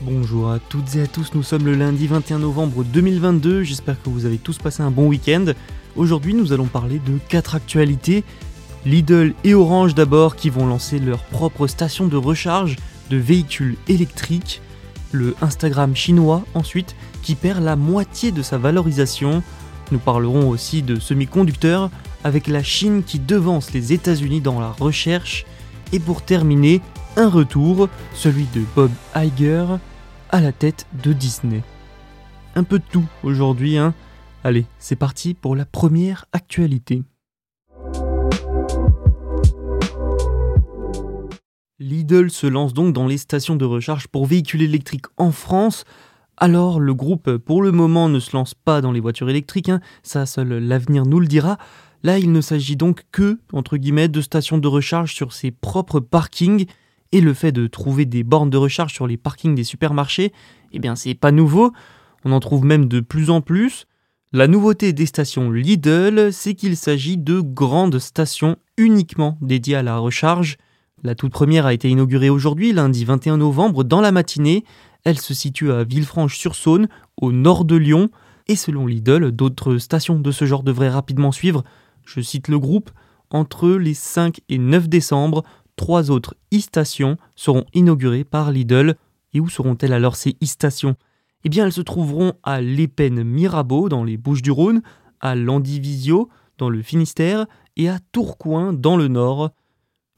Bonjour à toutes et à tous, nous sommes le lundi 21 novembre 2022, j'espère que vous avez tous passé un bon week-end. Aujourd'hui nous allons parler de quatre actualités. Lidl et Orange d'abord qui vont lancer leur propre station de recharge de véhicules électriques. Le Instagram chinois ensuite qui perd la moitié de sa valorisation. Nous parlerons aussi de semi-conducteurs avec la Chine qui devance les États-Unis dans la recherche. Et pour terminer, un retour, celui de Bob Iger à la tête de Disney. Un peu de tout aujourd'hui, hein Allez, c'est parti pour la première actualité. Lidl se lance donc dans les stations de recharge pour véhicules électriques en France. Alors le groupe pour le moment ne se lance pas dans les voitures électriques, hein, ça seul l'avenir nous le dira. Là il ne s'agit donc que, entre guillemets, de stations de recharge sur ses propres parkings, et le fait de trouver des bornes de recharge sur les parkings des supermarchés, eh bien c'est pas nouveau, on en trouve même de plus en plus. La nouveauté des stations Lidl, c'est qu'il s'agit de grandes stations uniquement dédiées à la recharge. La toute première a été inaugurée aujourd'hui, lundi 21 novembre, dans la matinée. Elle se situe à Villefranche-sur-Saône, au nord de Lyon, et selon Lidl, d'autres stations de ce genre devraient rapidement suivre. Je cite le groupe, entre les 5 et 9 décembre, trois autres e-stations seront inaugurées par Lidl. Et où seront-elles alors ces e-stations? Eh bien, elles se trouveront à l'Épène Mirabeau, dans les Bouches-du-Rhône, à Landivisio, dans le Finistère, et à Tourcoing, dans le Nord.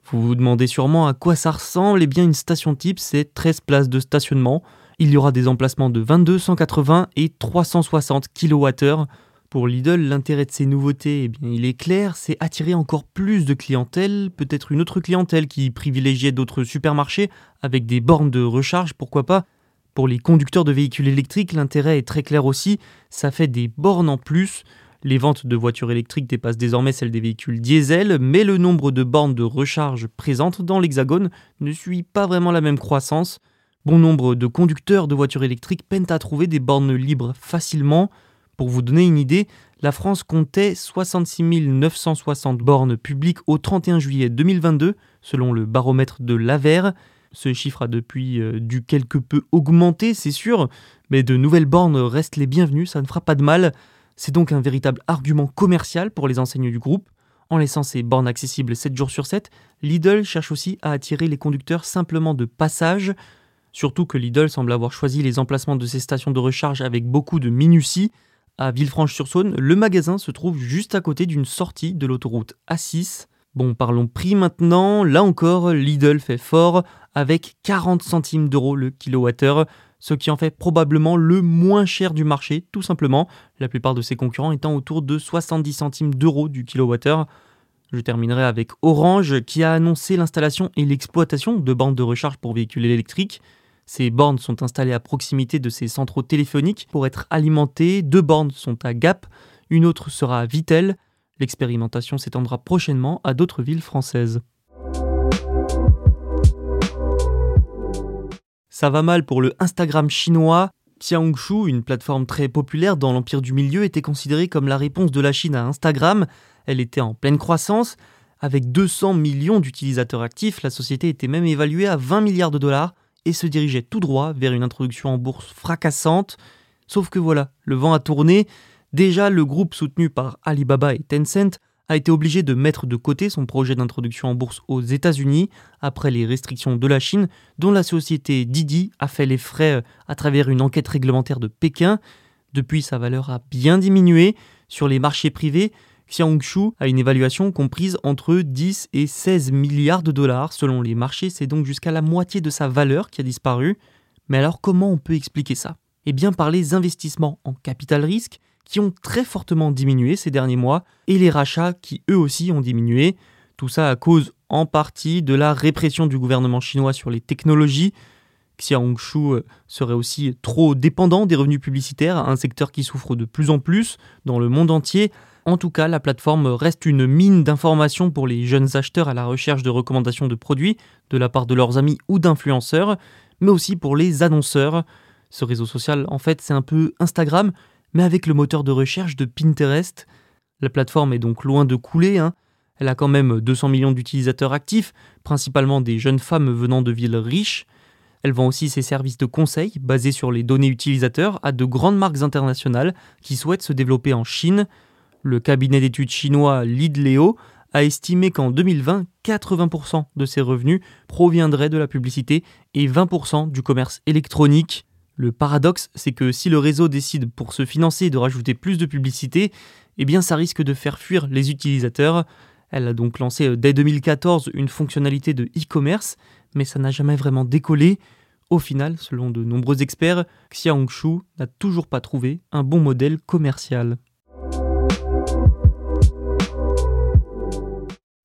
Vous vous demandez sûrement à quoi ça ressemble Eh bien, une station type, c'est 13 places de stationnement. Il y aura des emplacements de 22, 180 et 360 kWh. Pour Lidl, l'intérêt de ces nouveautés, eh bien, il est clair, c'est attirer encore plus de clientèle, peut-être une autre clientèle qui privilégiait d'autres supermarchés avec des bornes de recharge, pourquoi pas. Pour les conducteurs de véhicules électriques, l'intérêt est très clair aussi, ça fait des bornes en plus. Les ventes de voitures électriques dépassent désormais celles des véhicules diesel, mais le nombre de bornes de recharge présentes dans l'Hexagone ne suit pas vraiment la même croissance. Bon nombre de conducteurs de voitures électriques peinent à trouver des bornes libres facilement. Pour vous donner une idée, la France comptait 66 960 bornes publiques au 31 juillet 2022, selon le baromètre de l'AVER. Ce chiffre a depuis euh, dû quelque peu augmenter, c'est sûr, mais de nouvelles bornes restent les bienvenues, ça ne fera pas de mal. C'est donc un véritable argument commercial pour les enseignes du groupe. En laissant ces bornes accessibles 7 jours sur 7, Lidl cherche aussi à attirer les conducteurs simplement de passage, surtout que Lidl semble avoir choisi les emplacements de ces stations de recharge avec beaucoup de minutie. À Villefranche-sur-Saône, le magasin se trouve juste à côté d'une sortie de l'autoroute A6. Bon, parlons prix maintenant. Là encore, Lidl fait fort avec 40 centimes d'euros le kilowattheure, ce qui en fait probablement le moins cher du marché, tout simplement, la plupart de ses concurrents étant autour de 70 centimes d'euros du kilowattheure. Je terminerai avec Orange qui a annoncé l'installation et l'exploitation de bandes de recharge pour véhicules électriques. Ces bornes sont installées à proximité de ces centraux téléphoniques pour être alimentées. Deux bornes sont à Gap, une autre sera à Vitel. L'expérimentation s'étendra prochainement à d'autres villes françaises. Ça va mal pour le Instagram chinois. Xiaongshu, une plateforme très populaire dans l'empire du milieu, était considérée comme la réponse de la Chine à Instagram. Elle était en pleine croissance. Avec 200 millions d'utilisateurs actifs, la société était même évaluée à 20 milliards de dollars et se dirigeait tout droit vers une introduction en bourse fracassante. Sauf que voilà, le vent a tourné. Déjà, le groupe soutenu par Alibaba et Tencent a été obligé de mettre de côté son projet d'introduction en bourse aux États-Unis après les restrictions de la Chine, dont la société Didi a fait les frais à travers une enquête réglementaire de Pékin. Depuis, sa valeur a bien diminué. Sur les marchés privés, Xiaongshu a une évaluation comprise entre 10 et 16 milliards de dollars selon les marchés, c'est donc jusqu'à la moitié de sa valeur qui a disparu. Mais alors comment on peut expliquer ça? Eh bien par les investissements en capital risque qui ont très fortement diminué ces derniers mois et les rachats qui eux aussi ont diminué. Tout ça à cause en partie de la répression du gouvernement chinois sur les technologies. Xia Hongshu euh, serait aussi trop dépendant des revenus publicitaires, un secteur qui souffre de plus en plus dans le monde entier. En tout cas, la plateforme reste une mine d'informations pour les jeunes acheteurs à la recherche de recommandations de produits de la part de leurs amis ou d'influenceurs, mais aussi pour les annonceurs. Ce réseau social, en fait, c'est un peu Instagram, mais avec le moteur de recherche de Pinterest. La plateforme est donc loin de couler. Hein. Elle a quand même 200 millions d'utilisateurs actifs, principalement des jeunes femmes venant de villes riches. Elle vend aussi ses services de conseil basés sur les données utilisateurs à de grandes marques internationales qui souhaitent se développer en Chine. Le cabinet d'études chinois Lidleo a estimé qu'en 2020, 80% de ses revenus proviendraient de la publicité et 20% du commerce électronique. Le paradoxe, c'est que si le réseau décide pour se financer de rajouter plus de publicité, eh bien ça risque de faire fuir les utilisateurs. Elle a donc lancé euh, dès 2014 une fonctionnalité de e-commerce, mais ça n'a jamais vraiment décollé. Au final, selon de nombreux experts, Xia Hongshu n'a toujours pas trouvé un bon modèle commercial.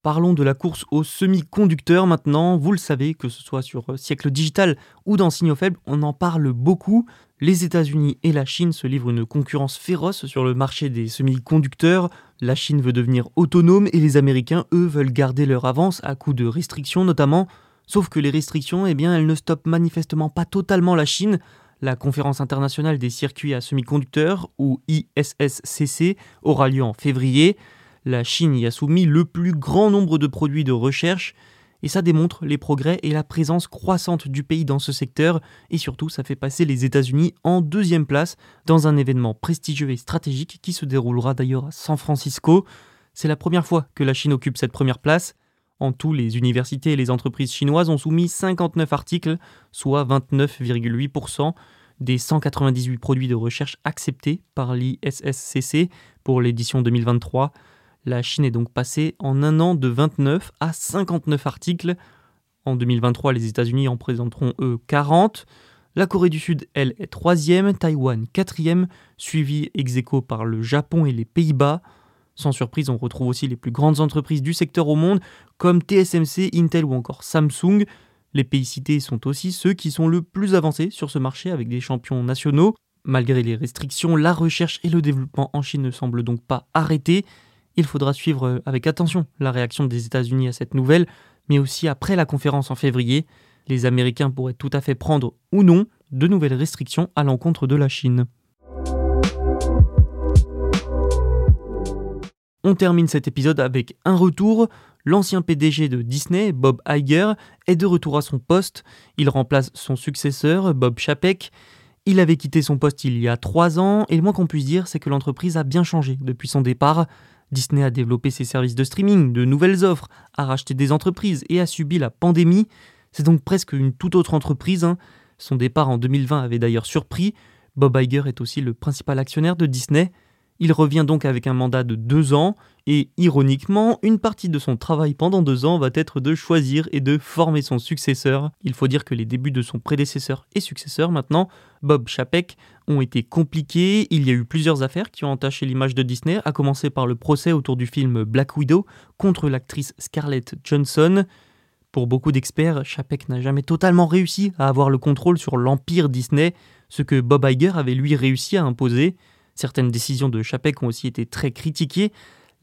Parlons de la course aux semi-conducteurs maintenant. Vous le savez, que ce soit sur euh, Siècle Digital ou dans Signaux Faibles, on en parle beaucoup. Les États-Unis et la Chine se livrent une concurrence féroce sur le marché des semi-conducteurs. La Chine veut devenir autonome et les Américains, eux, veulent garder leur avance à coup de restrictions notamment. Sauf que les restrictions, eh bien, elles ne stoppent manifestement pas totalement la Chine. La conférence internationale des circuits à semi-conducteurs, ou ISSCC, aura lieu en février. La Chine y a soumis le plus grand nombre de produits de recherche, et ça démontre les progrès et la présence croissante du pays dans ce secteur, et surtout ça fait passer les États-Unis en deuxième place dans un événement prestigieux et stratégique qui se déroulera d'ailleurs à San Francisco. C'est la première fois que la Chine occupe cette première place. En tout, les universités et les entreprises chinoises ont soumis 59 articles, soit 29,8% des 198 produits de recherche acceptés par l'ISSCC pour l'édition 2023. La Chine est donc passée en un an de 29 à 59 articles. En 2023, les États-Unis en présenteront eux 40. La Corée du Sud, elle, est troisième, Taïwan quatrième, suivi ex aequo par le Japon et les Pays-Bas. Sans surprise, on retrouve aussi les plus grandes entreprises du secteur au monde, comme TSMC, Intel ou encore Samsung. Les pays cités sont aussi ceux qui sont le plus avancés sur ce marché avec des champions nationaux. Malgré les restrictions, la recherche et le développement en Chine ne semblent donc pas arrêtés. Il faudra suivre euh, avec attention la réaction des États-Unis à cette nouvelle, mais aussi après la conférence en février. Les Américains pourraient tout à fait prendre ou non de nouvelles restrictions à l'encontre de la Chine. On termine cet épisode avec un retour. L'ancien PDG de Disney, Bob Iger, est de retour à son poste. Il remplace son successeur, Bob Chapek. Il avait quitté son poste il y a trois ans, et le moins qu'on puisse dire, c'est que l'entreprise a bien changé depuis son départ. Disney a développé ses services de streaming, de nouvelles offres, a racheté des entreprises et a subi la pandémie. C'est donc presque une toute autre entreprise. Hein. Son départ en 2020 avait d'ailleurs surpris. Bob Iger est aussi le principal actionnaire de Disney. Il revient donc avec un mandat de deux ans, et ironiquement, une partie de son travail pendant deux ans va être de choisir et de former son successeur. Il faut dire que les débuts de son prédécesseur et successeur maintenant, Bob Chapek, ont été compliqués. Il y a eu plusieurs affaires qui ont entaché l'image de Disney, à commencer par le procès autour du film Black Widow contre l'actrice Scarlett Johnson. Pour beaucoup d'experts, Chapek n'a jamais totalement réussi à avoir le contrôle sur l'empire Disney, ce que Bob Iger avait lui réussi à imposer. Certaines décisions de Chapek ont aussi été très critiquées.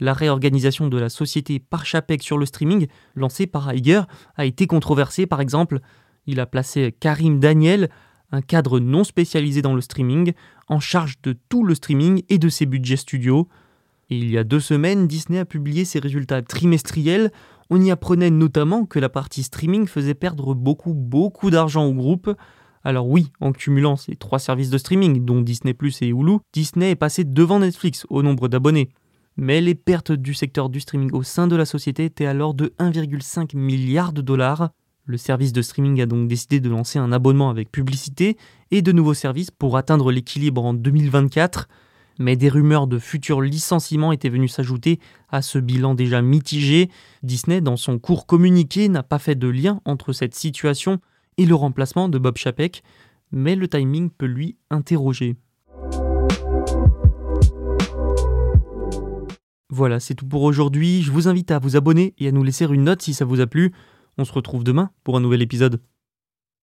La réorganisation de la société par Chapek sur le streaming, lancée par Iger, a été controversée par exemple. Il a placé Karim Daniel, un cadre non spécialisé dans le streaming, en charge de tout le streaming et de ses budgets studio. Et il y a deux semaines, Disney a publié ses résultats trimestriels. On y apprenait notamment que la partie streaming faisait perdre beaucoup, beaucoup d'argent au groupe. Alors oui, en cumulant ces trois services de streaming, dont Disney ⁇ et Hulu, Disney est passé devant Netflix au nombre d'abonnés. Mais les pertes du secteur du streaming au sein de la société étaient alors de 1,5 milliard de dollars. Le service de streaming a donc décidé de lancer un abonnement avec publicité et de nouveaux services pour atteindre l'équilibre en 2024. Mais des rumeurs de futurs licenciements étaient venues s'ajouter à ce bilan déjà mitigé. Disney, dans son court communiqué, n'a pas fait de lien entre cette situation et le remplacement de Bob Chapek, mais le timing peut lui interroger. Voilà, c'est tout pour aujourd'hui. Je vous invite à vous abonner et à nous laisser une note si ça vous a plu. On se retrouve demain pour un nouvel épisode.